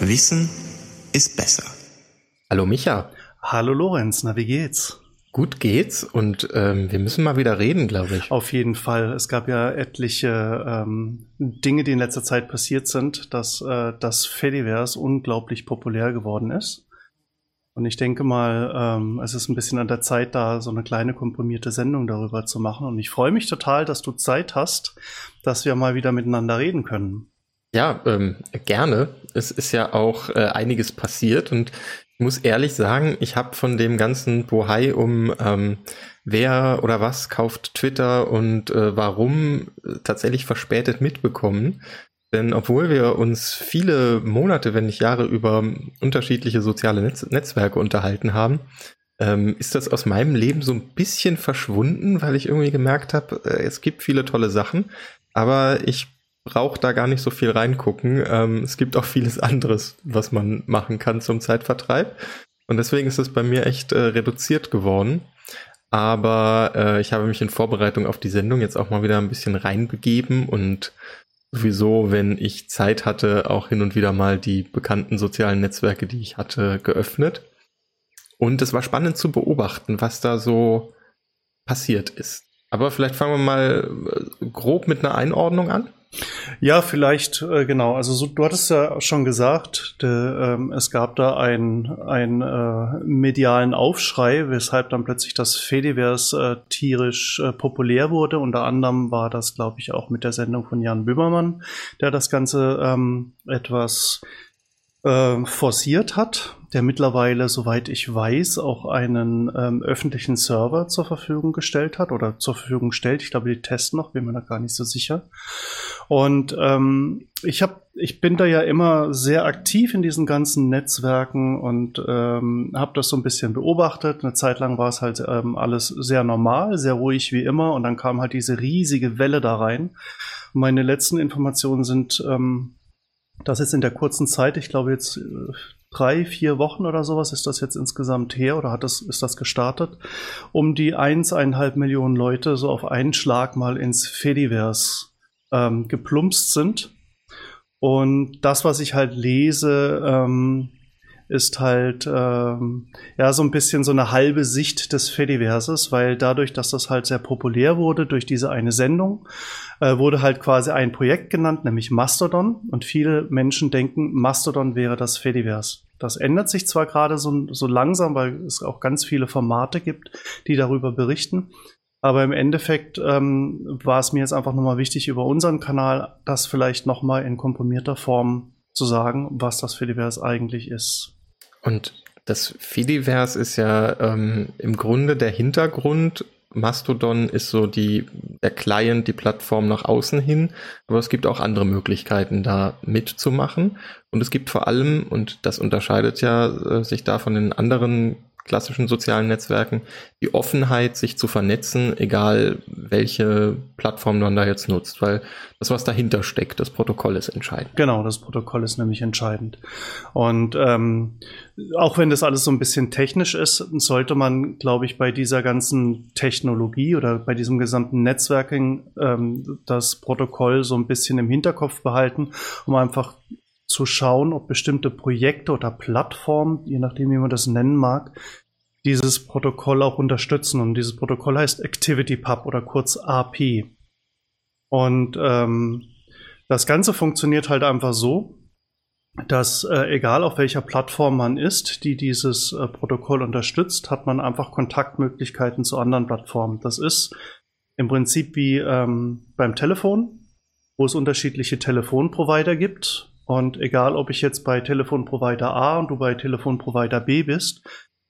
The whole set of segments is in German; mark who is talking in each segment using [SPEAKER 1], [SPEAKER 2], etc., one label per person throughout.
[SPEAKER 1] Wissen ist besser.
[SPEAKER 2] Hallo Micha.
[SPEAKER 3] Hallo Lorenz, na wie geht's?
[SPEAKER 2] Gut geht's und ähm, wir müssen mal wieder reden, glaube ich.
[SPEAKER 3] Auf jeden Fall. Es gab ja etliche ähm, Dinge, die in letzter Zeit passiert sind, dass äh, das Fediverse unglaublich populär geworden ist. Und ich denke mal, ähm, es ist ein bisschen an der Zeit, da so eine kleine komprimierte Sendung darüber zu machen. Und ich freue mich total, dass du Zeit hast, dass wir mal wieder miteinander reden können.
[SPEAKER 2] Ja, ähm, gerne. Es ist ja auch äh, einiges passiert und ich muss ehrlich sagen, ich habe von dem ganzen Bohai um ähm, wer oder was kauft Twitter und äh, warum äh, tatsächlich verspätet mitbekommen. Denn obwohl wir uns viele Monate, wenn nicht Jahre über unterschiedliche soziale Netz Netzwerke unterhalten haben, ähm, ist das aus meinem Leben so ein bisschen verschwunden, weil ich irgendwie gemerkt habe, äh, es gibt viele tolle Sachen, aber ich brauche da gar nicht so viel reingucken. Ähm, es gibt auch vieles anderes, was man machen kann zum Zeitvertreib. Und deswegen ist es bei mir echt äh, reduziert geworden. Aber äh, ich habe mich in Vorbereitung auf die Sendung jetzt auch mal wieder ein bisschen reinbegeben und sowieso, wenn ich Zeit hatte, auch hin und wieder mal die bekannten sozialen Netzwerke, die ich hatte, geöffnet. Und es war spannend zu beobachten, was da so passiert ist. Aber vielleicht fangen wir mal äh, grob mit einer Einordnung an.
[SPEAKER 3] Ja, vielleicht, äh, genau. Also so, du hattest ja schon gesagt, de, ähm, es gab da einen äh, medialen Aufschrei, weshalb dann plötzlich das Fediverse äh, tierisch äh, populär wurde. Unter anderem war das, glaube ich, auch mit der Sendung von Jan Böhmermann, der das Ganze ähm, etwas äh, forciert hat, der mittlerweile, soweit ich weiß, auch einen ähm, öffentlichen Server zur Verfügung gestellt hat oder zur Verfügung stellt. Ich glaube, die testen noch, bin mir da gar nicht so sicher. Und ähm, ich habe, ich bin da ja immer sehr aktiv in diesen ganzen Netzwerken und ähm, habe das so ein bisschen beobachtet. Eine Zeit lang war es halt ähm, alles sehr normal, sehr ruhig wie immer und dann kam halt diese riesige Welle da rein. Meine letzten Informationen sind ähm, das ist in der kurzen Zeit, ich glaube jetzt äh, drei, vier Wochen oder sowas ist das jetzt insgesamt her oder hat das, ist das gestartet, um die eineinhalb Millionen Leute so auf einen Schlag mal ins Fediverse ähm, geplumpst sind. Und das, was ich halt lese, ähm, ist halt ähm, ja so ein bisschen so eine halbe Sicht des Fediverses, weil dadurch, dass das halt sehr populär wurde durch diese eine Sendung, äh, wurde halt quasi ein Projekt genannt, nämlich Mastodon. Und viele Menschen denken, Mastodon wäre das Fediverse. Das ändert sich zwar gerade so, so langsam, weil es auch ganz viele Formate gibt, die darüber berichten. Aber im Endeffekt ähm, war es mir jetzt einfach nochmal wichtig, über unseren Kanal das vielleicht nochmal in komprimierter Form zu sagen, was das Fediverse eigentlich ist.
[SPEAKER 2] Und das Fediverse ist ja ähm, im Grunde der Hintergrund. Mastodon ist so die, der Client, die Plattform nach außen hin. Aber es gibt auch andere Möglichkeiten, da mitzumachen. Und es gibt vor allem, und das unterscheidet ja äh, sich da von den anderen klassischen sozialen Netzwerken, die Offenheit, sich zu vernetzen, egal welche Plattform man da jetzt nutzt, weil das, was dahinter steckt, das Protokoll ist entscheidend.
[SPEAKER 3] Genau, das Protokoll ist nämlich entscheidend. Und ähm, auch wenn das alles so ein bisschen technisch ist, sollte man, glaube ich, bei dieser ganzen Technologie oder bei diesem gesamten Netzwerking ähm, das Protokoll so ein bisschen im Hinterkopf behalten, um einfach zu schauen, ob bestimmte Projekte oder Plattformen, je nachdem, wie man das nennen mag, dieses Protokoll auch unterstützen. Und dieses Protokoll heißt ActivityPub oder kurz AP. Und ähm, das Ganze funktioniert halt einfach so, dass äh, egal auf welcher Plattform man ist, die dieses äh, Protokoll unterstützt, hat man einfach Kontaktmöglichkeiten zu anderen Plattformen. Das ist im Prinzip wie ähm, beim Telefon, wo es unterschiedliche Telefonprovider gibt und egal, ob ich jetzt bei Telefonprovider A und du bei Telefonprovider B bist,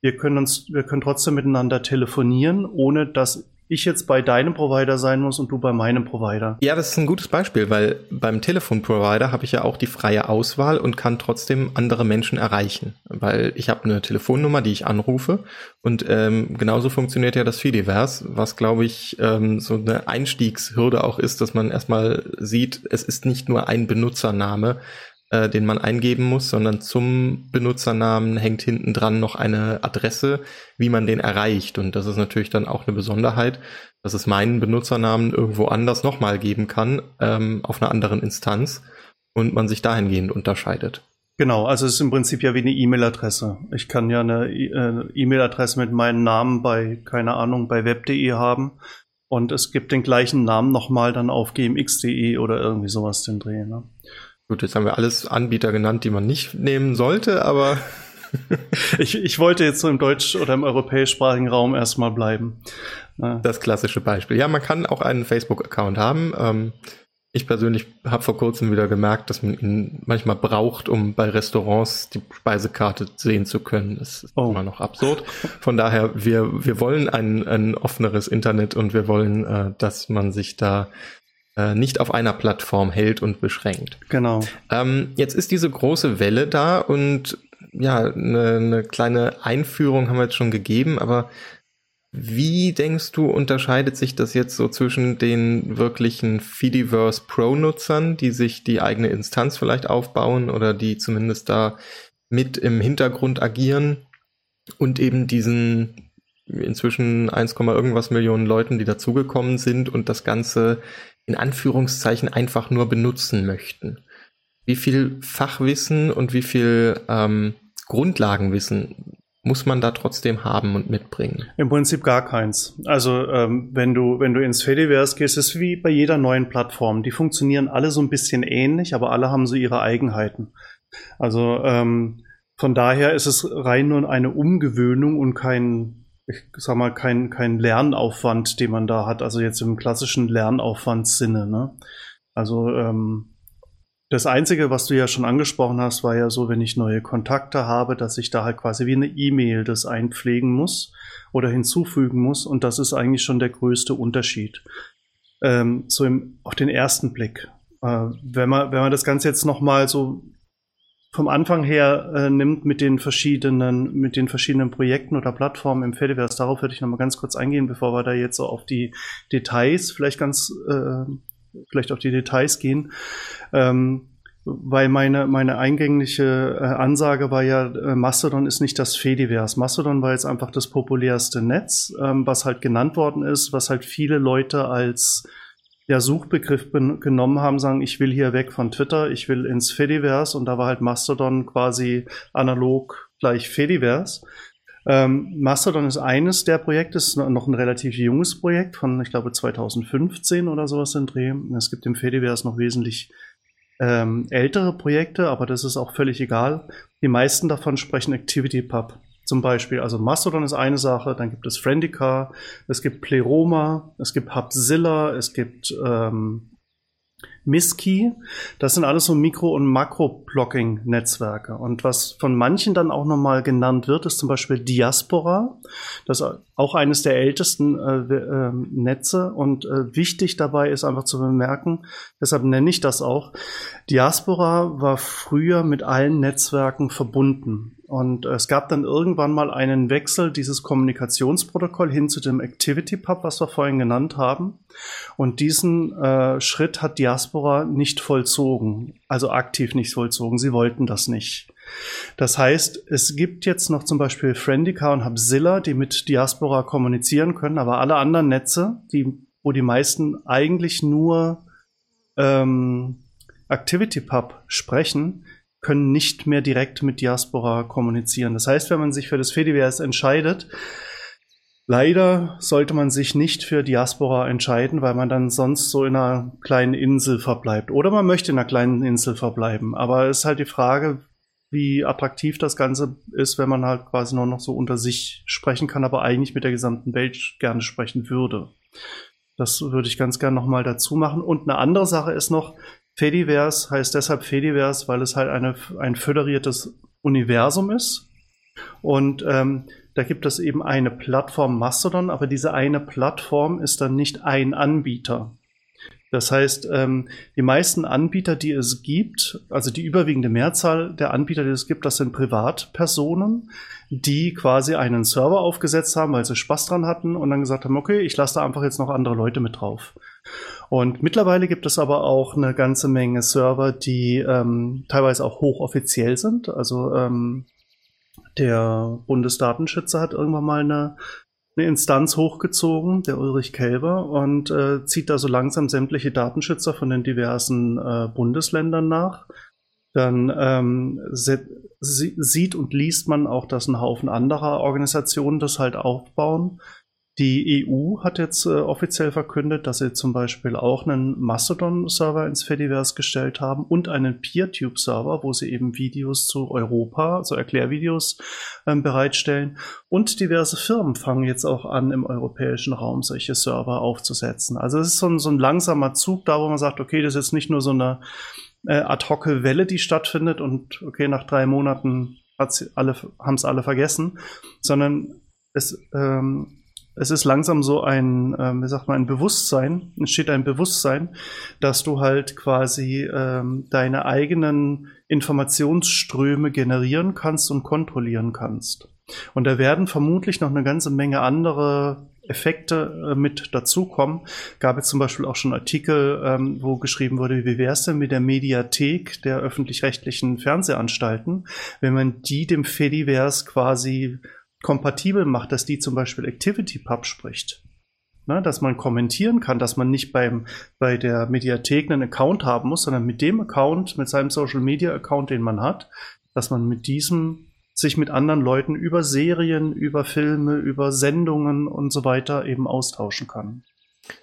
[SPEAKER 3] wir können uns, wir können trotzdem miteinander telefonieren, ohne dass ich jetzt bei deinem Provider sein muss und du bei meinem Provider.
[SPEAKER 2] Ja, das ist ein gutes Beispiel, weil beim Telefonprovider habe ich ja auch die freie Auswahl und kann trotzdem andere Menschen erreichen, weil ich habe eine Telefonnummer, die ich anrufe und ähm, genauso funktioniert ja das Fediverse, was glaube ich ähm, so eine Einstiegshürde auch ist, dass man erstmal sieht, es ist nicht nur ein Benutzername, äh, den man eingeben muss, sondern zum Benutzernamen hängt hinten dran noch eine Adresse, wie man den erreicht. Und das ist natürlich dann auch eine Besonderheit, dass es meinen Benutzernamen irgendwo anders nochmal geben kann, ähm, auf einer anderen Instanz und man sich dahingehend unterscheidet.
[SPEAKER 3] Genau, also es ist im Prinzip ja wie eine E-Mail-Adresse. Ich kann ja eine äh, E-Mail-Adresse mit meinem Namen bei, keine Ahnung, bei web.de haben und es gibt den gleichen Namen nochmal dann auf gmx.de oder irgendwie sowas den Dreh. Ne?
[SPEAKER 2] Gut, jetzt haben wir alles Anbieter genannt, die man nicht nehmen sollte, aber
[SPEAKER 3] ich, ich wollte jetzt so im deutsch- oder im europäischsprachigen Raum erstmal bleiben.
[SPEAKER 2] Das klassische Beispiel. Ja, man kann auch einen Facebook-Account haben. Ähm, ich persönlich habe vor kurzem wieder gemerkt, dass man ihn manchmal braucht, um bei Restaurants die Speisekarte sehen zu können. Das ist oh. immer noch absurd. Von daher, wir, wir wollen ein, ein offeneres Internet und wir wollen, äh, dass man sich da äh, nicht auf einer Plattform hält und beschränkt.
[SPEAKER 3] Genau.
[SPEAKER 2] Ähm, jetzt ist diese große Welle da und ja, eine, eine kleine Einführung haben wir jetzt schon gegeben, aber wie denkst du, unterscheidet sich das jetzt so zwischen den wirklichen Fediverse Pro-Nutzern, die sich die eigene Instanz vielleicht aufbauen oder die zumindest da mit im Hintergrund agieren und eben diesen inzwischen 1, irgendwas Millionen Leuten, die dazugekommen sind und das Ganze in Anführungszeichen einfach nur benutzen möchten? Wie viel Fachwissen und wie viel ähm, Grundlagenwissen muss man da trotzdem haben und mitbringen?
[SPEAKER 3] Im Prinzip gar keins. Also ähm, wenn du wenn du ins Fediverse gehst, ist es wie bei jeder neuen Plattform. Die funktionieren alle so ein bisschen ähnlich, aber alle haben so ihre Eigenheiten. Also ähm, von daher ist es rein nur eine Umgewöhnung und kein ich sag mal kein kein Lernaufwand, den man da hat. Also jetzt im klassischen Lernaufwandssinne. Ne? Also ähm, das Einzige, was du ja schon angesprochen hast, war ja so, wenn ich neue Kontakte habe, dass ich da halt quasi wie eine E-Mail das einpflegen muss oder hinzufügen muss. Und das ist eigentlich schon der größte Unterschied. Ähm, so im, auf den ersten Blick. Äh, wenn, man, wenn man das Ganze jetzt nochmal so vom Anfang her äh, nimmt mit den verschiedenen, mit den verschiedenen Projekten oder Plattformen im Fediverse, darauf würde ich nochmal ganz kurz eingehen, bevor wir da jetzt so auf die Details vielleicht ganz äh, vielleicht auf die Details gehen. Ähm, weil meine, meine eingängliche äh, Ansage war ja, äh, Mastodon ist nicht das Fediverse. Mastodon war jetzt einfach das populärste Netz, ähm, was halt genannt worden ist, was halt viele Leute als ja, Suchbegriff genommen haben, sagen, ich will hier weg von Twitter, ich will ins Fediverse und da war halt Mastodon quasi analog gleich Fediverse. Ähm, Mastodon ist eines der Projekte, ist noch ein relativ junges Projekt von, ich glaube, 2015 oder sowas in Dreh. Es gibt im Fediverse noch wesentlich ähm, ältere Projekte, aber das ist auch völlig egal. Die meisten davon sprechen ActivityPub. Zum Beispiel, also Mastodon ist eine Sache, dann gibt es Friendica, es gibt Pleroma, es gibt Hubzilla, es gibt ähm, Miski. Das sind alles so Mikro- und Makro-Blocking-Netzwerke. Und was von manchen dann auch nochmal genannt wird, ist zum Beispiel Diaspora. Das auch eines der ältesten äh, äh, Netze. Und äh, wichtig dabei ist einfach zu bemerken, deshalb nenne ich das auch, Diaspora war früher mit allen Netzwerken verbunden. Und es gab dann irgendwann mal einen Wechsel dieses Kommunikationsprotokoll hin zu dem Activity Pub, was wir vorhin genannt haben. Und diesen äh, Schritt hat Diaspora nicht vollzogen, also aktiv nicht vollzogen. Sie wollten das nicht. Das heißt, es gibt jetzt noch zum Beispiel Friendica und Hubzilla, die mit Diaspora kommunizieren können, aber alle anderen Netze, die, wo die meisten eigentlich nur ähm, ActivityPub sprechen, können nicht mehr direkt mit Diaspora kommunizieren. Das heißt, wenn man sich für das Fediverse entscheidet, leider sollte man sich nicht für Diaspora entscheiden, weil man dann sonst so in einer kleinen Insel verbleibt. Oder man möchte in einer kleinen Insel verbleiben. Aber es ist halt die Frage, wie attraktiv das Ganze ist, wenn man halt quasi nur noch so unter sich sprechen kann, aber eigentlich mit der gesamten Welt gerne sprechen würde. Das würde ich ganz gerne nochmal dazu machen. Und eine andere Sache ist noch, Fediverse heißt deshalb Fediverse, weil es halt eine, ein föderiertes Universum ist. Und ähm, da gibt es eben eine Plattform Mastodon, aber diese eine Plattform ist dann nicht ein Anbieter. Das heißt, ähm, die meisten Anbieter, die es gibt, also die überwiegende Mehrzahl der Anbieter, die es gibt, das sind Privatpersonen, die quasi einen Server aufgesetzt haben, weil sie Spaß dran hatten und dann gesagt haben, okay, ich lasse da einfach jetzt noch andere Leute mit drauf. Und mittlerweile gibt es aber auch eine ganze Menge Server, die ähm, teilweise auch hochoffiziell sind. Also ähm, der Bundesdatenschützer hat irgendwann mal eine eine Instanz hochgezogen, der Ulrich Kelber, und äh, zieht da so langsam sämtliche Datenschützer von den diversen äh, Bundesländern nach. Dann ähm, sieht und liest man auch, dass ein Haufen anderer Organisationen das halt aufbauen. Die EU hat jetzt äh, offiziell verkündet, dass sie zum Beispiel auch einen Mastodon-Server ins Fediverse gestellt haben und einen PeerTube-Server, wo sie eben Videos zu Europa, so Erklärvideos ähm, bereitstellen. Und diverse Firmen fangen jetzt auch an, im europäischen Raum solche Server aufzusetzen. Also es ist so ein, so ein langsamer Zug da, wo man sagt, okay, das ist jetzt nicht nur so eine äh, ad hoc Welle, die stattfindet und okay, nach drei Monaten haben es alle vergessen, sondern es ähm, es ist langsam so ein, ähm, wie sagt man, ein Bewusstsein, entsteht ein Bewusstsein, dass du halt quasi ähm, deine eigenen Informationsströme generieren kannst und kontrollieren kannst. Und da werden vermutlich noch eine ganze Menge andere Effekte äh, mit dazukommen. Gab es zum Beispiel auch schon Artikel, ähm, wo geschrieben wurde, wie wäre es denn mit der Mediathek der öffentlich-rechtlichen Fernsehanstalten, wenn man die dem Fediverse quasi kompatibel macht, dass die zum Beispiel ActivityPub spricht. Na, dass man kommentieren kann, dass man nicht beim, bei der Mediathek einen Account haben muss, sondern mit dem Account, mit seinem Social Media Account, den man hat, dass man mit diesem sich mit anderen Leuten über Serien, über Filme, über Sendungen und so weiter eben austauschen kann.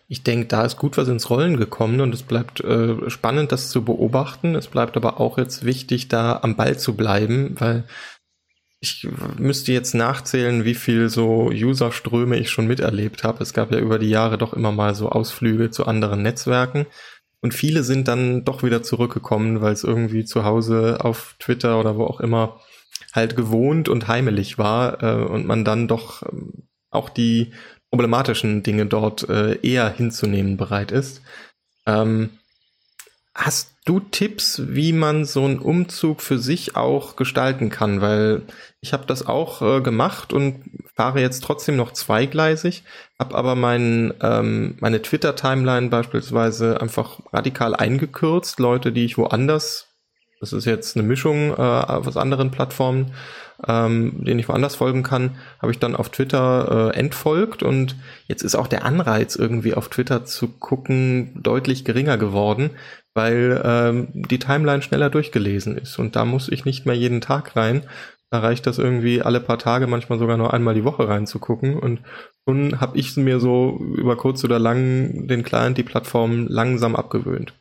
[SPEAKER 2] Ich denke, da ist gut was ins Rollen gekommen und es bleibt äh, spannend, das zu beobachten. Es bleibt aber auch jetzt wichtig, da am Ball zu bleiben, weil ich müsste jetzt nachzählen, wie viel so Userströme ich schon miterlebt habe. Es gab ja über die Jahre doch immer mal so Ausflüge zu anderen Netzwerken. Und viele sind dann doch wieder zurückgekommen, weil es irgendwie zu Hause auf Twitter oder wo auch immer halt gewohnt und heimelig war äh, und man dann doch ähm, auch die problematischen Dinge dort äh, eher hinzunehmen bereit ist. Ähm, Hast du Tipps, wie man so einen Umzug für sich auch gestalten kann? Weil ich habe das auch äh, gemacht und fahre jetzt trotzdem noch zweigleisig, habe aber mein, ähm, meine Twitter-Timeline beispielsweise einfach radikal eingekürzt. Leute, die ich woanders, das ist jetzt eine Mischung äh, aus anderen Plattformen, ähm, denen ich woanders folgen kann, habe ich dann auf Twitter äh, entfolgt und jetzt ist auch der Anreiz irgendwie auf Twitter zu gucken deutlich geringer geworden, weil ähm, die Timeline schneller durchgelesen ist. Und da muss ich nicht mehr jeden Tag rein. Da reicht das irgendwie alle paar Tage, manchmal sogar nur einmal die Woche reinzugucken. Und schon habe ich mir so über kurz oder lang den Client, die Plattform langsam abgewöhnt.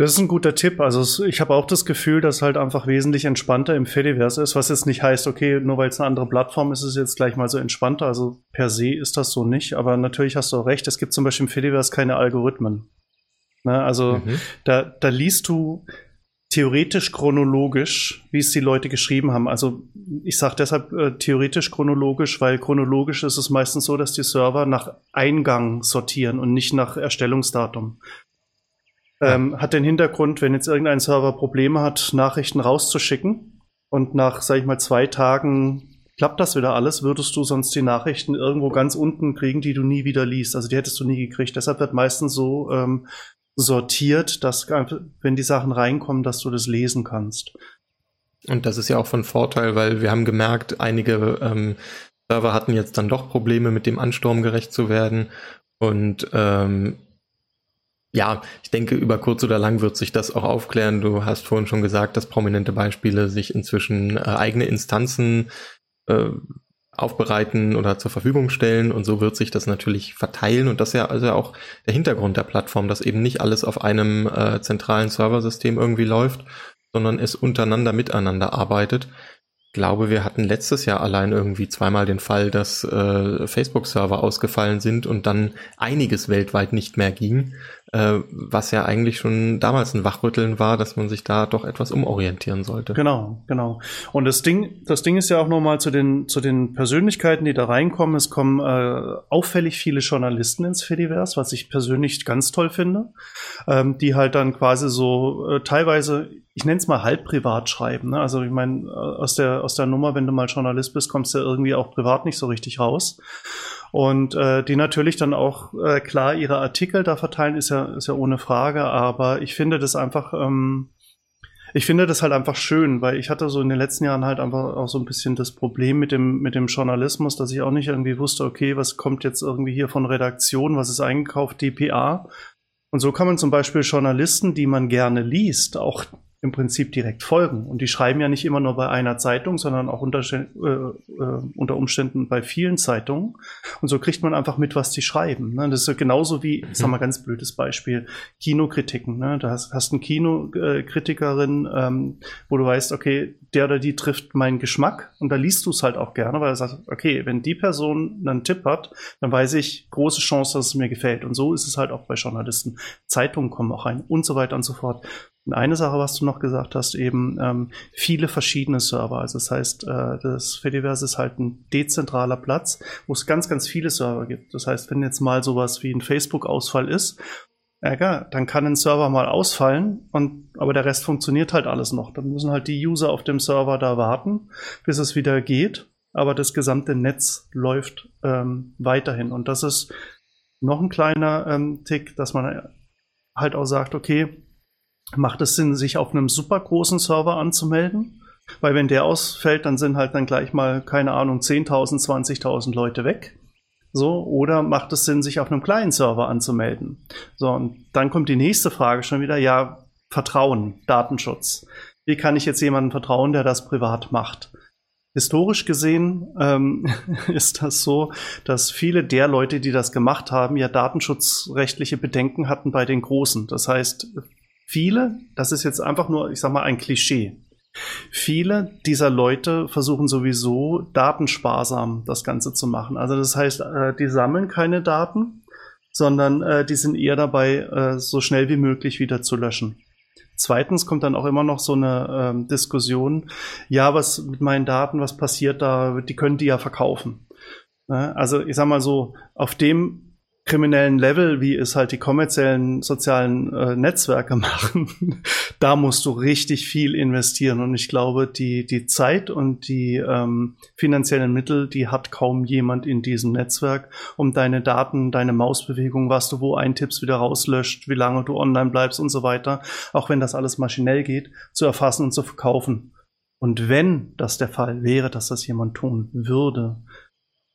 [SPEAKER 3] Das ist ein guter Tipp. Also ich habe auch das Gefühl, dass halt einfach wesentlich entspannter im Fediverse ist, was jetzt nicht heißt, okay, nur weil es eine andere Plattform ist, ist es jetzt gleich mal so entspannter. Also per se ist das so nicht. Aber natürlich hast du auch recht, es gibt zum Beispiel im Fediverse keine Algorithmen. Ne? Also mhm. da, da liest du theoretisch chronologisch, wie es die Leute geschrieben haben. Also ich sage deshalb äh, theoretisch chronologisch, weil chronologisch ist es meistens so, dass die Server nach Eingang sortieren und nicht nach Erstellungsdatum. Ja. Ähm, hat den Hintergrund, wenn jetzt irgendein Server Probleme hat, Nachrichten rauszuschicken und nach, sag ich mal, zwei Tagen klappt das wieder alles, würdest du sonst die Nachrichten irgendwo ganz unten kriegen, die du nie wieder liest. Also die hättest du nie gekriegt. Deshalb wird meistens so ähm, sortiert, dass wenn die Sachen reinkommen, dass du das lesen kannst.
[SPEAKER 2] Und das ist ja auch von Vorteil, weil wir haben gemerkt, einige ähm, Server hatten jetzt dann doch Probleme, mit dem Ansturm gerecht zu werden. Und ähm, ja, ich denke, über kurz oder lang wird sich das auch aufklären. Du hast vorhin schon gesagt, dass prominente Beispiele sich inzwischen äh, eigene Instanzen äh, aufbereiten oder zur Verfügung stellen und so wird sich das natürlich verteilen und das ist ja also auch der Hintergrund der Plattform, dass eben nicht alles auf einem äh, zentralen Serversystem irgendwie läuft, sondern es untereinander miteinander arbeitet. Ich glaube, wir hatten letztes Jahr allein irgendwie zweimal den Fall, dass äh, Facebook-Server ausgefallen sind und dann einiges weltweit nicht mehr ging. Äh, was ja eigentlich schon damals ein Wachrütteln war, dass man sich da doch etwas umorientieren sollte.
[SPEAKER 3] Genau, genau. Und das Ding, das Ding ist ja auch nochmal zu den, zu den Persönlichkeiten, die da reinkommen. Es kommen äh, auffällig viele Journalisten ins Fediverse, was ich persönlich ganz toll finde, ähm, die halt dann quasi so äh, teilweise ich nenne es mal halb privat schreiben. Ne? Also ich meine, äh, aus der, aus der Nummer, wenn du mal Journalist bist, kommst du irgendwie auch privat nicht so richtig raus. Und äh, die natürlich dann auch äh, klar ihre Artikel da verteilen, ist ja, ist ja ohne Frage. Aber ich finde das einfach, ähm, ich finde das halt einfach schön, weil ich hatte so in den letzten Jahren halt einfach auch so ein bisschen das Problem mit dem, mit dem Journalismus, dass ich auch nicht irgendwie wusste, okay, was kommt jetzt irgendwie hier von Redaktion, was ist eingekauft, DPA. Und so kann man zum Beispiel Journalisten, die man gerne liest, auch im Prinzip direkt folgen. Und die schreiben ja nicht immer nur bei einer Zeitung, sondern auch unter, äh, äh, unter Umständen bei vielen Zeitungen. Und so kriegt man einfach mit, was die schreiben. Ne? Das ist genauso wie, ich sag mal ganz blödes Beispiel, Kinokritiken. Ne? Da hast, hast eine Kinokritikerin, ähm, wo du weißt, okay, der oder die trifft meinen Geschmack und da liest du es halt auch gerne, weil er sagt, okay, wenn die Person einen Tipp hat, dann weiß ich, große Chance, dass es mir gefällt. Und so ist es halt auch bei Journalisten. Zeitungen kommen auch rein und so weiter und so fort. Eine Sache, was du noch gesagt hast, eben ähm, viele verschiedene Server. Also das heißt, äh, das Fediverse ist halt ein dezentraler Platz, wo es ganz, ganz viele Server gibt. Das heißt, wenn jetzt mal sowas wie ein Facebook-Ausfall ist, ja, dann kann ein Server mal ausfallen und aber der Rest funktioniert halt alles noch. Dann müssen halt die User auf dem Server da warten, bis es wieder geht. Aber das gesamte Netz läuft ähm, weiterhin. Und das ist noch ein kleiner ähm, Tick, dass man halt auch sagt, okay, macht es Sinn, sich auf einem super großen Server anzumelden? Weil wenn der ausfällt, dann sind halt dann gleich mal, keine Ahnung, 10.000, 20.000 Leute weg. So, oder macht es Sinn, sich auf einem kleinen Server anzumelden? So, und dann kommt die nächste Frage schon wieder, ja, Vertrauen, Datenschutz. Wie kann ich jetzt jemandem vertrauen, der das privat macht? Historisch gesehen ähm, ist das so, dass viele der Leute, die das gemacht haben, ja datenschutzrechtliche Bedenken hatten bei den Großen. Das heißt, viele, das ist jetzt einfach nur, ich sag mal, ein Klischee. Viele dieser Leute versuchen sowieso datensparsam das Ganze zu machen. Also das heißt, äh, die sammeln keine Daten, sondern äh, die sind eher dabei, äh, so schnell wie möglich wieder zu löschen. Zweitens kommt dann auch immer noch so eine ähm, Diskussion, ja, was mit meinen Daten, was passiert da, die können die ja verkaufen. Also ich sag mal so, auf dem kriminellen Level, wie es halt die kommerziellen sozialen äh, Netzwerke machen, da musst du richtig viel investieren. Und ich glaube, die, die Zeit und die ähm, finanziellen Mittel, die hat kaum jemand in diesem Netzwerk, um deine Daten, deine Mausbewegung, was du wo eintippst, wieder rauslöscht, wie lange du online bleibst und so weiter, auch wenn das alles maschinell geht, zu erfassen und zu verkaufen. Und wenn das der Fall wäre, dass das jemand tun würde,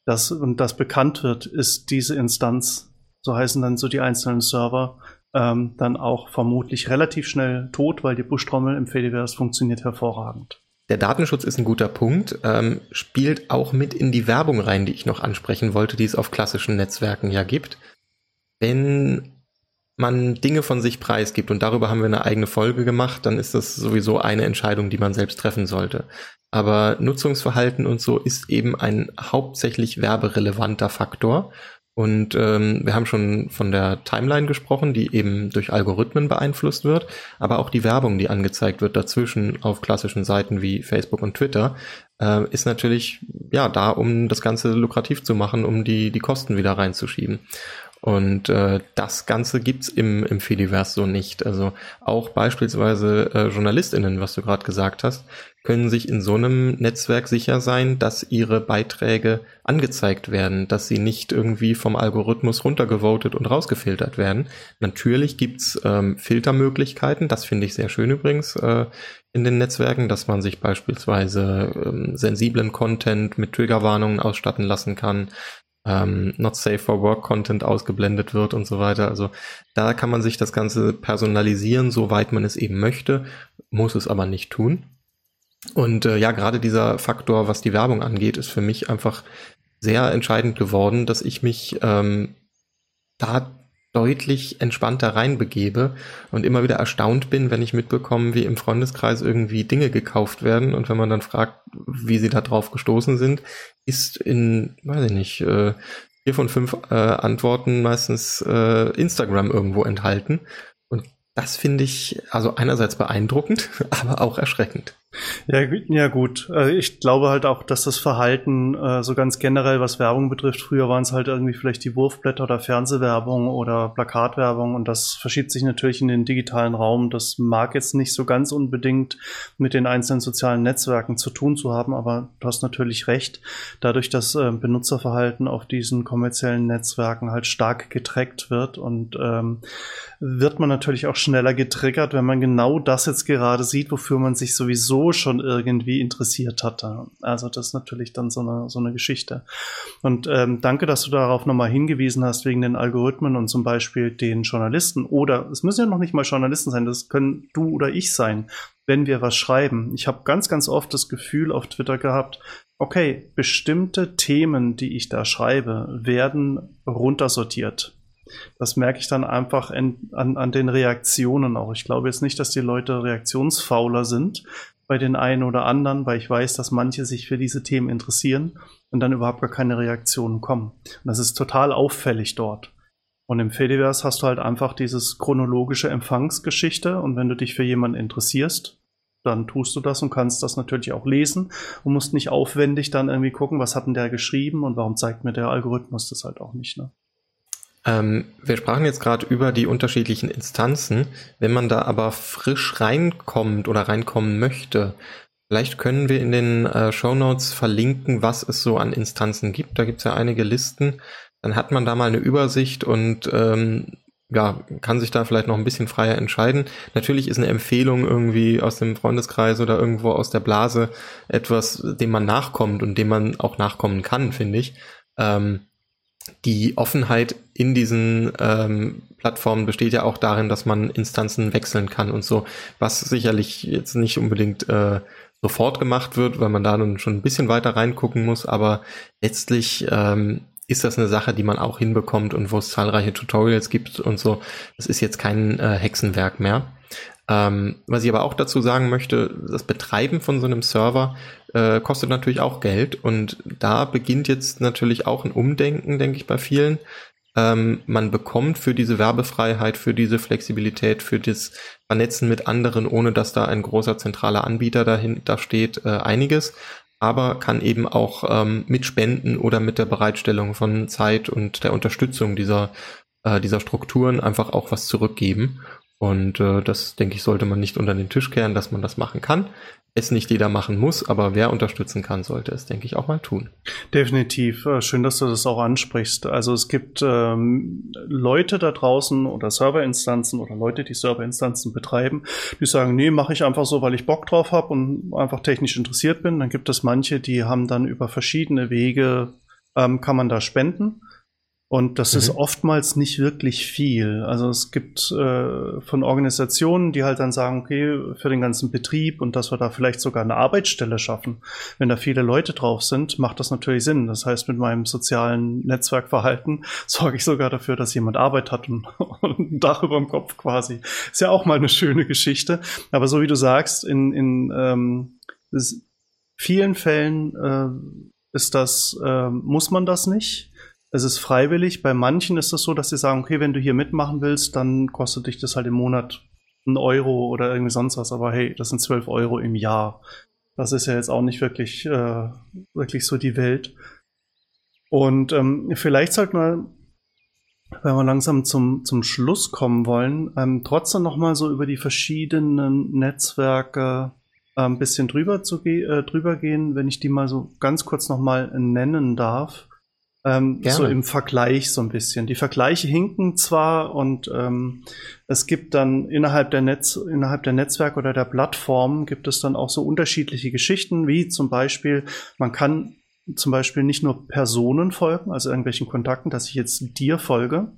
[SPEAKER 3] das, und das bekannt wird, ist diese Instanz, so heißen dann so die einzelnen Server, ähm, dann auch vermutlich relativ schnell tot, weil die Buschtrommel im Fediverse funktioniert hervorragend.
[SPEAKER 2] Der Datenschutz ist ein guter Punkt, ähm, spielt auch mit in die Werbung rein, die ich noch ansprechen wollte, die es auf klassischen Netzwerken ja gibt. Wenn man Dinge von sich preisgibt und darüber haben wir eine eigene Folge gemacht, dann ist das sowieso eine Entscheidung, die man selbst treffen sollte. Aber Nutzungsverhalten und so ist eben ein hauptsächlich werberelevanter Faktor. Und ähm, wir haben schon von der Timeline gesprochen, die eben durch Algorithmen beeinflusst wird, aber auch die Werbung, die angezeigt wird dazwischen auf klassischen Seiten wie Facebook und Twitter, äh, ist natürlich ja da, um das Ganze lukrativ zu machen, um die die Kosten wieder reinzuschieben. Und äh, das Ganze gibt's im, im Fediverse so nicht. Also auch beispielsweise äh, JournalistInnen, was du gerade gesagt hast, können sich in so einem Netzwerk sicher sein, dass ihre Beiträge angezeigt werden, dass sie nicht irgendwie vom Algorithmus runtergevotet und rausgefiltert werden. Natürlich gibt's ähm, Filtermöglichkeiten, das finde ich sehr schön übrigens äh, in den Netzwerken, dass man sich beispielsweise ähm, sensiblen Content mit Triggerwarnungen ausstatten lassen kann, ähm, Not Safe for Work Content ausgeblendet wird und so weiter. Also da kann man sich das Ganze personalisieren, soweit man es eben möchte, muss es aber nicht tun. Und äh, ja, gerade dieser Faktor, was die Werbung angeht, ist für mich einfach sehr entscheidend geworden, dass ich mich ähm, da deutlich entspannter reinbegebe und immer wieder erstaunt bin, wenn ich mitbekomme, wie im Freundeskreis irgendwie Dinge gekauft werden und wenn man dann fragt, wie sie da drauf gestoßen sind, ist in, weiß ich nicht, äh, vier von fünf äh, Antworten meistens äh, Instagram irgendwo enthalten. Und das finde ich also einerseits beeindruckend, aber auch erschreckend.
[SPEAKER 3] Ja, ja gut. Also ich glaube halt auch, dass das Verhalten äh, so ganz generell, was Werbung betrifft, früher waren es halt irgendwie vielleicht die Wurfblätter oder Fernsehwerbung oder Plakatwerbung und das verschiebt sich natürlich in den digitalen Raum. Das mag jetzt nicht so ganz unbedingt mit den einzelnen sozialen Netzwerken zu tun zu haben, aber du hast natürlich recht. Dadurch, dass äh, Benutzerverhalten auf diesen kommerziellen Netzwerken halt stark getrackt wird und ähm, wird man natürlich auch schneller getriggert, wenn man genau das jetzt gerade sieht, wofür man sich sowieso schon irgendwie interessiert hatte. Also das ist natürlich dann so eine, so eine Geschichte. Und ähm, danke, dass du darauf nochmal hingewiesen hast, wegen den Algorithmen und zum Beispiel den Journalisten. Oder es müssen ja noch nicht mal Journalisten sein, das können du oder ich sein, wenn wir was schreiben. Ich habe ganz, ganz oft das Gefühl auf Twitter gehabt, okay, bestimmte Themen, die ich da schreibe, werden runtersortiert. Das merke ich dann einfach in, an, an den Reaktionen auch. Ich glaube jetzt nicht, dass die Leute reaktionsfauler sind, bei den einen oder anderen, weil ich weiß, dass manche sich für diese Themen interessieren und dann überhaupt gar keine Reaktionen kommen. Und das ist total auffällig dort. Und im Fediverse hast du halt einfach dieses chronologische Empfangsgeschichte und wenn du dich für jemanden interessierst, dann tust du das und kannst das natürlich auch lesen und musst nicht aufwendig dann irgendwie gucken, was hat denn der geschrieben und warum zeigt mir der Algorithmus das halt auch nicht. Ne?
[SPEAKER 2] Ähm, wir sprachen jetzt gerade über die unterschiedlichen Instanzen. Wenn man da aber frisch reinkommt oder reinkommen möchte, vielleicht können wir in den äh, Show Notes verlinken, was es so an Instanzen gibt. Da gibt es ja einige Listen. Dann hat man da mal eine Übersicht und ähm, ja, kann sich da vielleicht noch ein bisschen freier entscheiden. Natürlich ist eine Empfehlung irgendwie aus dem Freundeskreis oder irgendwo aus der Blase etwas, dem man nachkommt und dem man auch nachkommen kann, finde ich. Ähm, die Offenheit in diesen ähm, Plattformen besteht ja auch darin, dass man Instanzen wechseln kann und so, was sicherlich jetzt nicht unbedingt äh, sofort gemacht wird, weil man da nun schon ein bisschen weiter reingucken muss, aber letztlich ähm, ist das eine Sache, die man auch hinbekommt und wo es zahlreiche Tutorials gibt und so. Das ist jetzt kein äh, Hexenwerk mehr. Ähm, was ich aber auch dazu sagen möchte, das Betreiben von so einem Server äh, kostet natürlich auch Geld und da beginnt jetzt natürlich auch ein Umdenken, denke ich, bei vielen. Ähm, man bekommt für diese Werbefreiheit, für diese Flexibilität, für das Vernetzen mit anderen, ohne dass da ein großer zentraler Anbieter dahinter steht, äh, einiges aber kann eben auch ähm, mit Spenden oder mit der Bereitstellung von Zeit und der Unterstützung dieser, äh, dieser Strukturen einfach auch was zurückgeben. Und äh, das, denke ich, sollte man nicht unter den Tisch kehren, dass man das machen kann. Es nicht jeder machen muss, aber wer unterstützen kann, sollte es, denke ich, auch mal tun.
[SPEAKER 3] Definitiv. Äh, schön, dass du das auch ansprichst. Also es gibt ähm, Leute da draußen oder Serverinstanzen oder Leute, die Serverinstanzen betreiben, die sagen, nee, mache ich einfach so, weil ich Bock drauf habe und einfach technisch interessiert bin. Dann gibt es manche, die haben dann über verschiedene Wege, ähm, kann man da spenden. Und das mhm. ist oftmals nicht wirklich viel. Also es gibt äh, von Organisationen, die halt dann sagen, okay, für den ganzen Betrieb und dass wir da vielleicht sogar eine Arbeitsstelle schaffen. Wenn da viele Leute drauf sind, macht das natürlich Sinn. Das heißt, mit meinem sozialen Netzwerkverhalten sorge ich sogar dafür, dass jemand Arbeit hat und, und ein Dach über dem Kopf quasi. Ist ja auch mal eine schöne Geschichte. Aber so wie du sagst, in, in ähm, vielen Fällen äh, ist das, äh, muss man das nicht es ist freiwillig. Bei manchen ist es so, dass sie sagen, okay, wenn du hier mitmachen willst, dann kostet dich das halt im Monat ein Euro oder irgendwie sonst was. Aber hey, das sind zwölf Euro im Jahr. Das ist ja jetzt auch nicht wirklich, äh, wirklich so die Welt. Und ähm, vielleicht sollten wir, wenn wir langsam zum, zum Schluss kommen wollen, ähm, trotzdem nochmal so über die verschiedenen Netzwerke äh, ein bisschen drüber, zu ge äh, drüber gehen, wenn ich die mal so ganz kurz nochmal nennen darf. Ähm, so im Vergleich so ein bisschen. Die Vergleiche hinken zwar und ähm, es gibt dann innerhalb der Netz, innerhalb der Netzwerke oder der Plattformen gibt es dann auch so unterschiedliche Geschichten, wie zum Beispiel, man kann zum Beispiel nicht nur Personen folgen, also irgendwelchen Kontakten, dass ich jetzt dir folge,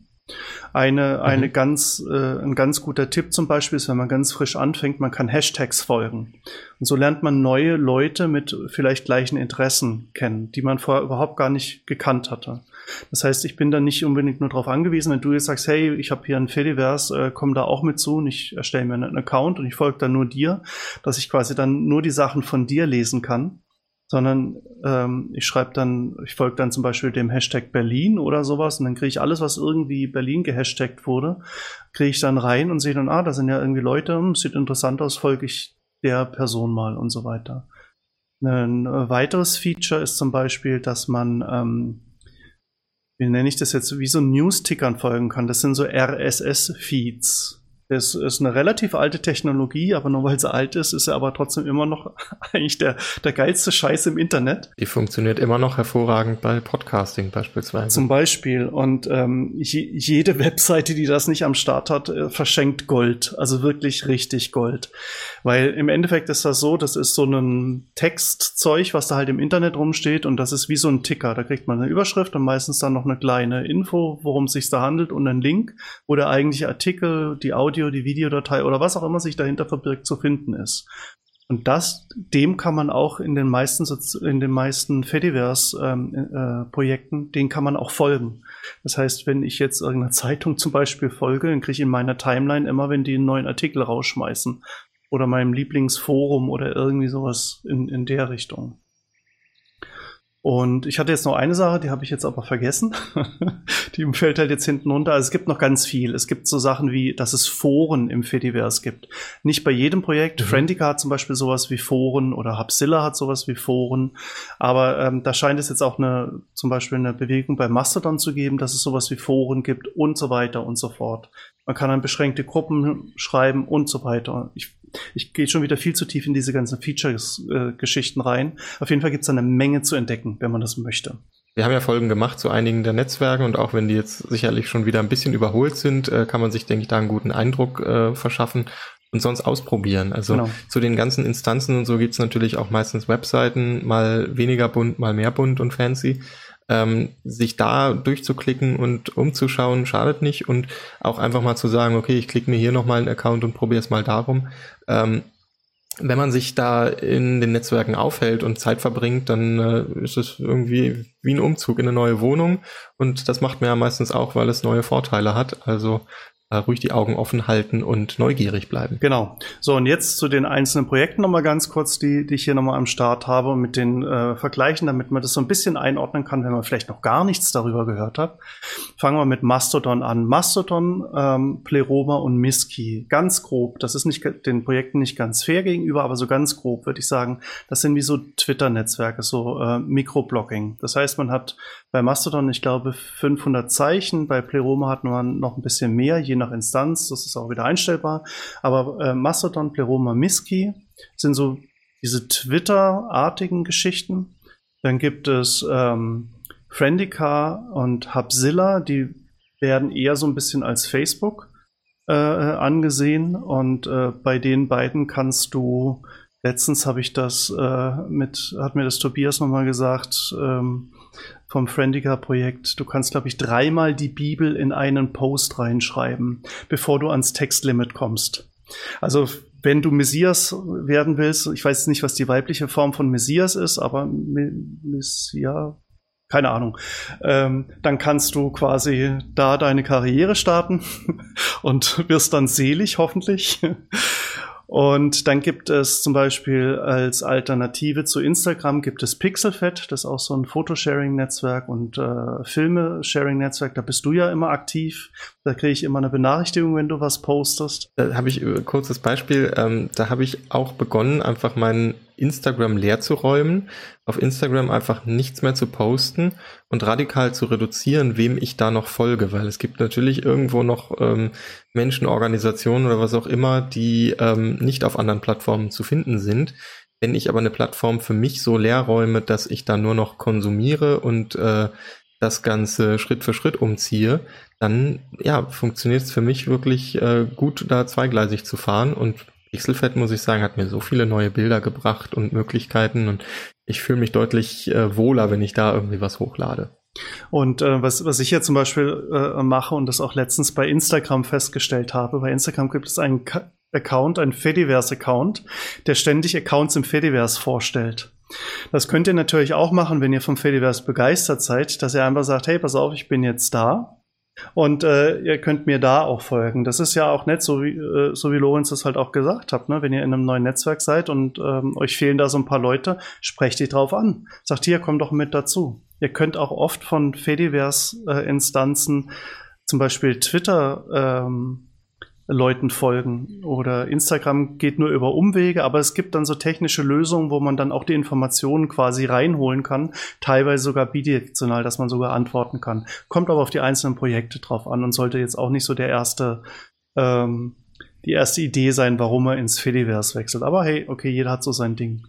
[SPEAKER 3] eine, eine mhm. ganz, äh, ein ganz guter Tipp zum Beispiel ist, wenn man ganz frisch anfängt, man kann Hashtags folgen. Und so lernt man neue Leute mit vielleicht gleichen Interessen kennen, die man vorher überhaupt gar nicht gekannt hatte. Das heißt, ich bin da nicht unbedingt nur darauf angewiesen, wenn du jetzt sagst, hey, ich habe hier ein Fediverse, äh, komm da auch mit zu und ich erstelle mir einen Account und ich folge dann nur dir, dass ich quasi dann nur die Sachen von dir lesen kann sondern ähm, ich schreibe dann, ich folge dann zum Beispiel dem Hashtag Berlin oder sowas und dann kriege ich alles, was irgendwie Berlin gehashtagt wurde, kriege ich dann rein und sehe dann, ah, da sind ja irgendwie Leute, hm, sieht interessant aus, folge ich der Person mal und so weiter. Ein äh, weiteres Feature ist zum Beispiel, dass man, ähm, wie nenne ich das jetzt, wie so News-Tickern folgen kann. Das sind so RSS-Feeds. Es ist eine relativ alte Technologie, aber nur weil sie alt ist, ist sie aber trotzdem immer noch eigentlich der, der geilste Scheiß im Internet.
[SPEAKER 2] Die funktioniert immer noch hervorragend bei Podcasting beispielsweise.
[SPEAKER 3] Zum Beispiel. Und ähm, je, jede Webseite, die das nicht am Start hat, äh, verschenkt Gold. Also wirklich richtig Gold. Weil im Endeffekt ist das so, das ist so ein Textzeug, was da halt im Internet rumsteht und das ist wie so ein Ticker. Da kriegt man eine Überschrift und meistens dann noch eine kleine Info, worum es sich da handelt und einen Link, wo der eigentliche Artikel, die Audio Audio, die Videodatei oder was auch immer sich dahinter verbirgt, zu finden ist. Und das, dem kann man auch in den meisten, in den meisten Fediverse-Projekten, ähm, äh, den kann man auch folgen. Das heißt, wenn ich jetzt irgendeiner Zeitung zum Beispiel folge, dann kriege ich in meiner Timeline immer, wenn die einen neuen Artikel rausschmeißen. Oder meinem Lieblingsforum oder irgendwie sowas in, in der Richtung. Und ich hatte jetzt noch eine Sache, die habe ich jetzt aber vergessen. die fällt halt jetzt hinten runter. Also es gibt noch ganz viel. Es gibt so Sachen wie, dass es Foren im Fediverse gibt. Nicht bei jedem Projekt. Mhm. Friendica hat zum Beispiel sowas wie Foren oder Hubzilla hat sowas wie Foren. Aber ähm, da scheint es jetzt auch eine, zum Beispiel eine Bewegung bei Mastodon zu geben, dass es sowas wie Foren gibt und so weiter und so fort. Man kann dann beschränkte Gruppen schreiben und so weiter. Ich ich gehe schon wieder viel zu tief in diese ganzen Features-Geschichten äh, rein. Auf jeden Fall gibt es eine Menge zu entdecken, wenn man das möchte.
[SPEAKER 2] Wir haben ja Folgen gemacht zu einigen der Netzwerke und auch wenn die jetzt sicherlich schon wieder ein bisschen überholt sind, äh, kann man sich, denke ich, da einen guten Eindruck äh, verschaffen und sonst ausprobieren. Also genau. zu den ganzen Instanzen und so gibt's natürlich auch meistens Webseiten, mal weniger bunt, mal mehr bunt und fancy ähm, sich da durchzuklicken und umzuschauen, schadet nicht. Und auch einfach mal zu sagen, okay, ich klicke mir hier nochmal einen Account und probiere es mal darum. Ähm, wenn man sich da in den Netzwerken aufhält und Zeit verbringt, dann äh, ist es irgendwie wie ein Umzug in eine neue Wohnung. Und das macht man ja meistens auch, weil es neue Vorteile hat. Also ruhig die Augen offen halten und neugierig bleiben.
[SPEAKER 3] Genau. So, und jetzt zu den einzelnen Projekten nochmal ganz kurz, die, die ich hier nochmal am Start habe und mit den äh, Vergleichen, damit man das so ein bisschen einordnen kann, wenn man vielleicht noch gar nichts darüber gehört hat. Fangen wir mit Mastodon an. Mastodon, ähm, Pleroma und Miski. Ganz grob, das ist nicht den Projekten nicht ganz fair gegenüber, aber so ganz grob würde ich sagen, das sind wie so Twitter-Netzwerke, so äh, Mikroblogging. Das heißt, man hat bei Mastodon, ich glaube, 500 Zeichen, bei Pleroma hat man noch ein bisschen mehr, je nach Instanz, das ist auch wieder einstellbar. Aber äh, Mastodon, Pleroma, Miski sind so diese Twitter-artigen Geschichten. Dann gibt es ähm, Friendica und Hubzilla, die werden eher so ein bisschen als Facebook äh, angesehen. Und äh, bei den beiden kannst du, letztens habe ich das äh, mit, hat mir das Tobias nochmal gesagt, ähm, vom Friendica-Projekt. Du kannst, glaube ich, dreimal die Bibel in einen Post reinschreiben, bevor du ans Textlimit kommst. Also wenn du Messias werden willst, ich weiß nicht, was die weibliche Form von Messias ist, aber Messias, keine Ahnung, ähm, dann kannst du quasi da deine Karriere starten und wirst dann selig, hoffentlich. Und dann gibt es zum Beispiel als Alternative zu Instagram gibt es Pixelfed, das ist auch so ein Fotosharing-Netzwerk und äh, Filme-Sharing-Netzwerk. Da bist du ja immer aktiv. Da kriege ich immer eine Benachrichtigung, wenn du was postest.
[SPEAKER 2] Da habe ich ein äh, kurzes Beispiel. Ähm, da habe ich auch begonnen, einfach meinen Instagram leer zu räumen, auf Instagram einfach nichts mehr zu posten und radikal zu reduzieren, wem ich da noch folge, weil es gibt natürlich irgendwo noch ähm, Menschen, Organisationen oder was auch immer, die ähm, nicht auf anderen Plattformen zu finden sind. Wenn ich aber eine Plattform für mich so leer räume, dass ich da nur noch konsumiere und äh, das Ganze Schritt für Schritt umziehe, dann ja, funktioniert es für mich wirklich äh, gut, da zweigleisig zu fahren und Pixelfett, muss ich sagen, hat mir so viele neue Bilder gebracht und Möglichkeiten und ich fühle mich deutlich äh, wohler, wenn ich da irgendwie was hochlade.
[SPEAKER 3] Und äh, was, was ich hier zum Beispiel äh, mache und das auch letztens bei Instagram festgestellt habe, bei Instagram gibt es einen Ka Account, einen Fediverse-Account, der ständig Accounts im Fediverse vorstellt. Das könnt ihr natürlich auch machen, wenn ihr vom Fediverse begeistert seid, dass ihr einfach sagt, hey, pass auf, ich bin jetzt da Und äh, ihr könnt mir da auch folgen. Das ist ja auch nett, so wie, äh, so wie Lorenz das halt auch gesagt hat. Ne? Wenn ihr in einem neuen Netzwerk seid und ähm, euch fehlen da so ein paar Leute, sprecht die drauf an. Sagt hier, komm doch mit dazu. Ihr könnt auch oft von Fediverse-Instanzen, äh, zum Beispiel Twitter, ähm, Leuten folgen. Oder Instagram geht nur über Umwege, aber es gibt dann so technische Lösungen, wo man dann auch die Informationen quasi reinholen kann, teilweise sogar bidirektional, dass man sogar antworten kann. Kommt aber auf die einzelnen Projekte drauf an und sollte jetzt auch nicht so der erste, ähm, die erste Idee sein, warum er ins Fediverse wechselt. Aber hey, okay, jeder hat so sein Ding.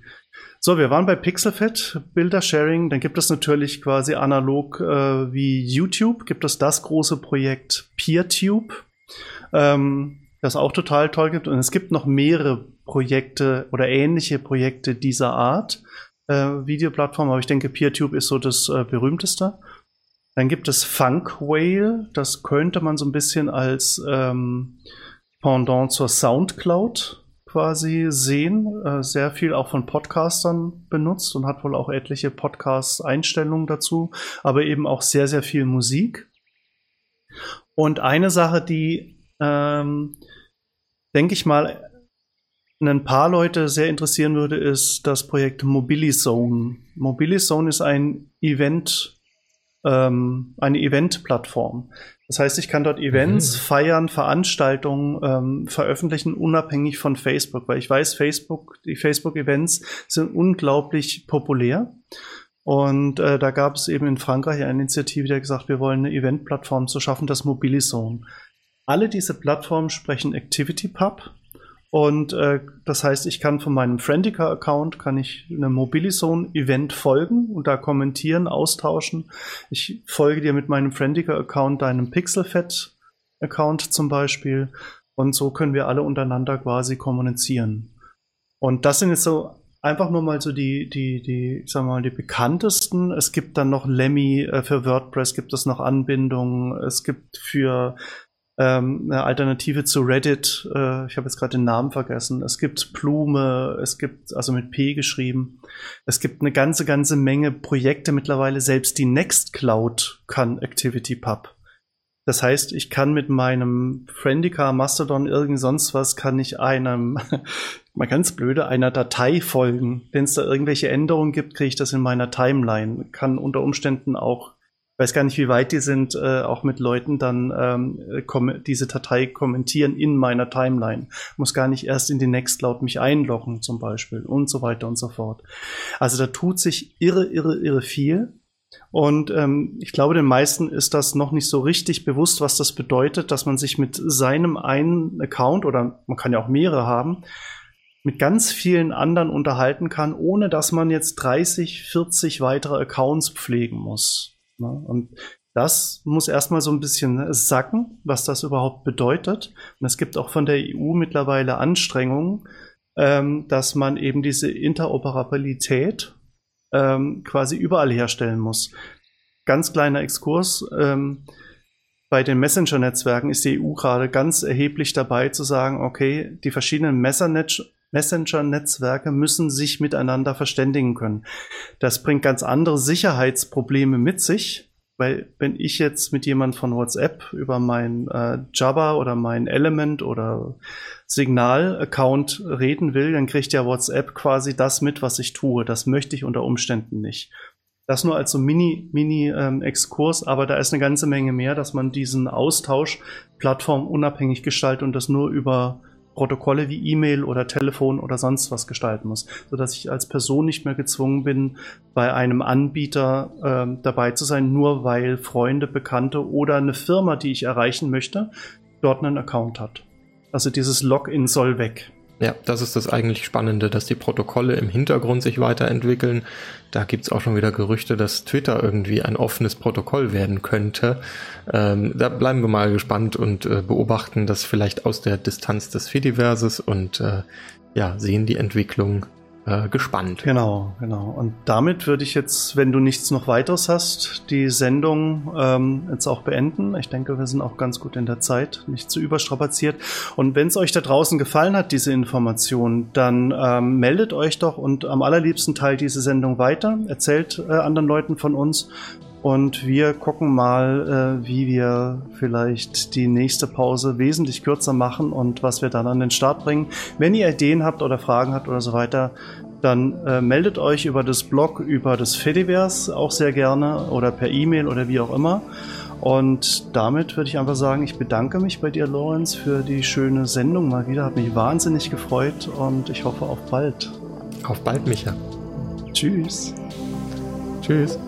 [SPEAKER 3] So, wir waren bei Pixelfed, Bilder-Sharing. Dann gibt es natürlich quasi analog äh, wie YouTube, gibt es das große Projekt PeerTube ähm, das auch total toll gibt. Und es gibt noch mehrere Projekte oder ähnliche Projekte dieser Art, äh, Videoplattform, aber ich denke, PeerTube ist so das äh, berühmteste. Dann gibt es Funk Whale, das könnte man so ein bisschen als ähm, Pendant zur Soundcloud quasi sehen. Äh, sehr viel auch von Podcastern benutzt und hat wohl auch etliche Podcast-Einstellungen dazu, aber eben auch sehr, sehr viel Musik. Und eine Sache, die ähm, denke ich mal, ein paar Leute sehr interessieren würde, ist das Projekt Mobilizone. Mobilizone ist ein Event, ähm, eine Event-Plattform. Das heißt, ich kann dort Events, mhm. Feiern, Veranstaltungen ähm, veröffentlichen, unabhängig von Facebook, weil ich weiß, Facebook, die Facebook-Events sind unglaublich populär. Und äh, da gab es eben in Frankreich eine Initiative, die hat gesagt, wir wollen eine Event-Plattform zu schaffen, das Mobilizone. Alle diese Plattformen sprechen ActivityPub. Und äh, das heißt, ich kann von meinem Friendica-Account kann ich einem Mobilizone-Event folgen und da kommentieren, austauschen. Ich folge dir mit meinem Friendica-Account deinem Pixelfed-Account zum Beispiel. Und so können wir alle untereinander quasi kommunizieren. Und das sind jetzt so einfach nur mal so die, die, die, ich sag mal, die bekanntesten. Es gibt dann noch Lemmy äh, für WordPress, gibt es noch Anbindungen. Es gibt für ähm, eine Alternative zu Reddit. Äh, ich habe jetzt gerade den Namen vergessen. Es gibt Blume, es gibt, also mit P geschrieben. Es gibt eine ganze, ganze Menge Projekte mittlerweile. Selbst die Nextcloud kann ActivityPub. Das heißt, ich kann mit meinem Friendica, Mastodon, irgend sonst was, kann ich einem, mal ganz blöde, einer Datei folgen. Wenn es da irgendwelche Änderungen gibt, kriege ich das in meiner Timeline. Kann unter Umständen auch weiß gar nicht, wie weit die sind, äh, auch mit Leuten dann ähm, diese Datei kommentieren in meiner Timeline. Muss gar nicht erst in die Nextcloud mich einloggen zum Beispiel und so weiter und so fort. Also da tut sich irre, irre, irre viel. Und ähm, ich glaube, den meisten ist das noch nicht so richtig bewusst, was das bedeutet, dass man sich mit seinem einen Account oder man kann ja auch mehrere haben, mit ganz vielen anderen unterhalten kann, ohne dass man jetzt 30, 40 weitere Accounts pflegen muss. Ne? Und das muss erstmal so ein bisschen sacken, was das überhaupt bedeutet. Und es gibt auch von der EU mittlerweile Anstrengungen, ähm, dass man eben diese Interoperabilität ähm, quasi überall herstellen muss. Ganz kleiner Exkurs. Ähm, bei den Messenger-Netzwerken ist die EU gerade ganz erheblich dabei zu sagen, okay, die verschiedenen Messenger-Netzwerke müssen sich miteinander verständigen können. Das bringt ganz andere Sicherheitsprobleme mit sich, weil wenn ich jetzt mit jemand von WhatsApp über mein äh, Jabba oder mein Element oder Signal-Account reden will, dann kriegt ja WhatsApp quasi das mit, was ich tue. Das möchte ich unter Umständen nicht. Das nur als so Mini, Mini ähm, aber da ist eine ganze Menge mehr, dass man diesen Austausch plattformunabhängig gestaltet und das nur über Protokolle wie E-Mail oder Telefon oder sonst was gestalten muss, sodass ich als Person nicht mehr gezwungen bin, bei einem Anbieter äh, dabei zu sein, nur weil Freunde, Bekannte oder eine Firma, die ich erreichen möchte, dort einen Account hat. Also dieses Login soll weg.
[SPEAKER 2] Ja, das ist das eigentlich Spannende, dass die Protokolle im Hintergrund sich weiterentwickeln. Da gibt's auch schon wieder Gerüchte, dass Twitter irgendwie ein offenes Protokoll werden könnte. Ähm, da bleiben wir mal gespannt und äh, beobachten das vielleicht aus der Distanz des Fediverses und äh, ja, sehen die Entwicklung äh, gespannt.
[SPEAKER 3] Genau, genau. Und damit würde ich jetzt, wenn du nichts noch weiteres hast, die Sendung ähm, jetzt auch beenden. Ich denke, wir sind auch ganz gut in der Zeit, nicht zu überstrapaziert. Und wenn es euch da draußen gefallen hat, diese Information, dann ähm, meldet euch doch und am allerliebsten teilt diese Sendung weiter, erzählt äh, anderen Leuten von uns Und wir gucken mal, äh, wie wir vielleicht die nächste Pause wesentlich kürzer machen und was wir dann an den Start bringen. Wenn ihr Ideen habt oder Fragen habt oder so weiter, dann äh, meldet euch über das Blog, über das Fediverse auch sehr gerne oder per E-Mail oder wie auch immer. Und damit würde ich einfach sagen, ich bedanke mich bei dir, Lorenz, für die schöne Sendung mal wieder. Hat mich wahnsinnig gefreut und ich hoffe auf bald.
[SPEAKER 2] Auf bald, Micha.
[SPEAKER 3] Tschüss.
[SPEAKER 2] Tschüss.